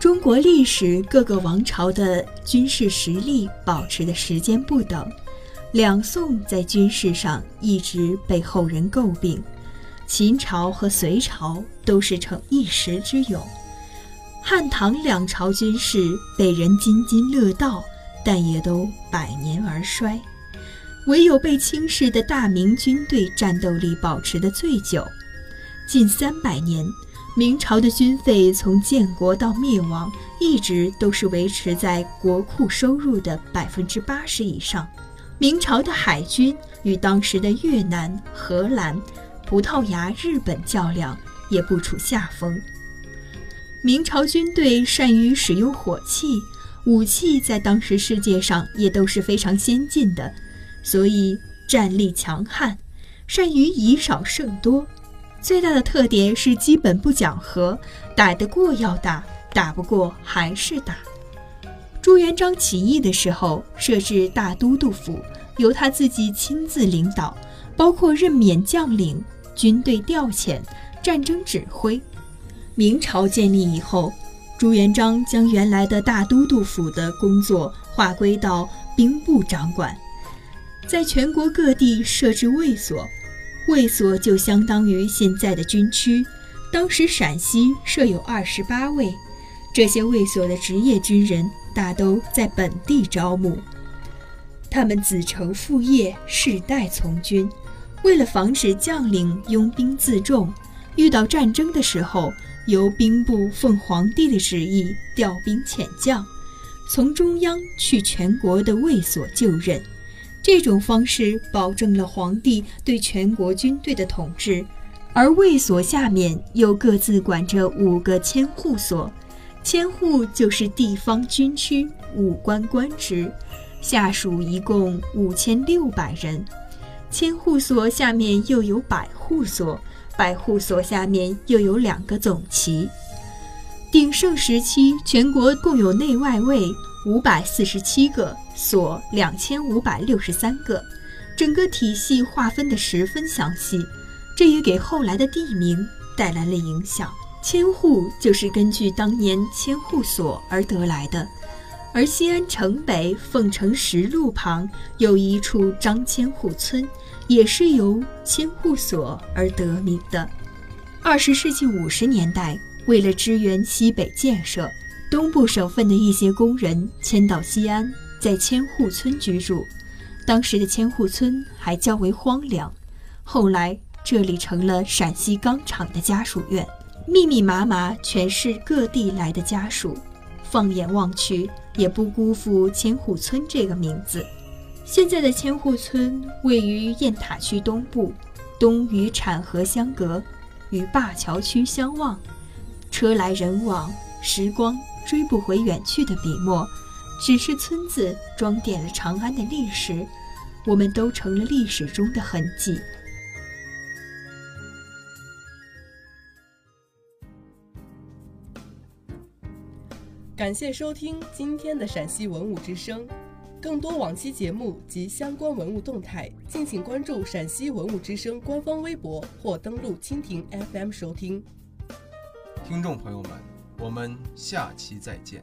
中国历史各个王朝的军事实力保持的时间不等，两宋在军事上一直被后人诟病，秦朝和隋朝都是逞一时之勇，汉唐两朝军事被人津津乐道，但也都百年而衰，唯有被轻视的大明军队战斗力保持的最久，近三百年。明朝的军费从建国到灭亡，一直都是维持在国库收入的百分之八十以上。明朝的海军与当时的越南、荷兰、葡萄牙、日本较量，也不处下风。明朝军队善于使用火器，武器在当时世界上也都是非常先进的，所以战力强悍，善于以少胜多。最大的特点是基本不讲和，打得过要打，打不过还是打。朱元璋起义的时候设置大都督府，由他自己亲自领导，包括任免将领、军队调遣、战争指挥。明朝建立以后，朱元璋将原来的大都督府的工作划归到兵部掌管，在全国各地设置卫所。卫所就相当于现在的军区，当时陕西设有二十八卫，这些卫所的职业军人大都在本地招募，他们子承父业，世代从军。为了防止将领拥兵自重，遇到战争的时候，由兵部奉皇帝的旨意调兵遣将，从中央去全国的卫所就任。这种方式保证了皇帝对全国军队的统治，而卫所下面又各自管着五个千户所，千户就是地方军区武官官职，下属一共五千六百人。千户所下面又有百户所，百户所下面又有两个总旗。鼎盛时期，全国共有内外卫。五百四十七个所，两千五百六十三个，整个体系划分得十分详细，这也给后来的地名带来了影响。千户就是根据当年千户所而得来的，而西安城北凤城石路旁有一处张千户村，也是由千户所而得名的。二十世纪五十年代，为了支援西北建设。东部省份的一些工人迁到西安，在千户村居住。当时的千户村还较为荒凉，后来这里成了陕西钢厂的家属院，密密麻麻全是各地来的家属。放眼望去，也不辜负千户村这个名字。现在的千户村位于雁塔区东部，东与产河相隔，与灞桥区相望，车来人往，时光。追不回远去的笔墨，只是村子装点了长安的历史，我们都成了历史中的痕迹。感谢收听今天的陕西文物之声，更多往期节目及相关文物动态，敬请关注陕西文物之声官方微博或登录蜻蜓 FM 收听。听众朋友们。我们下期再见。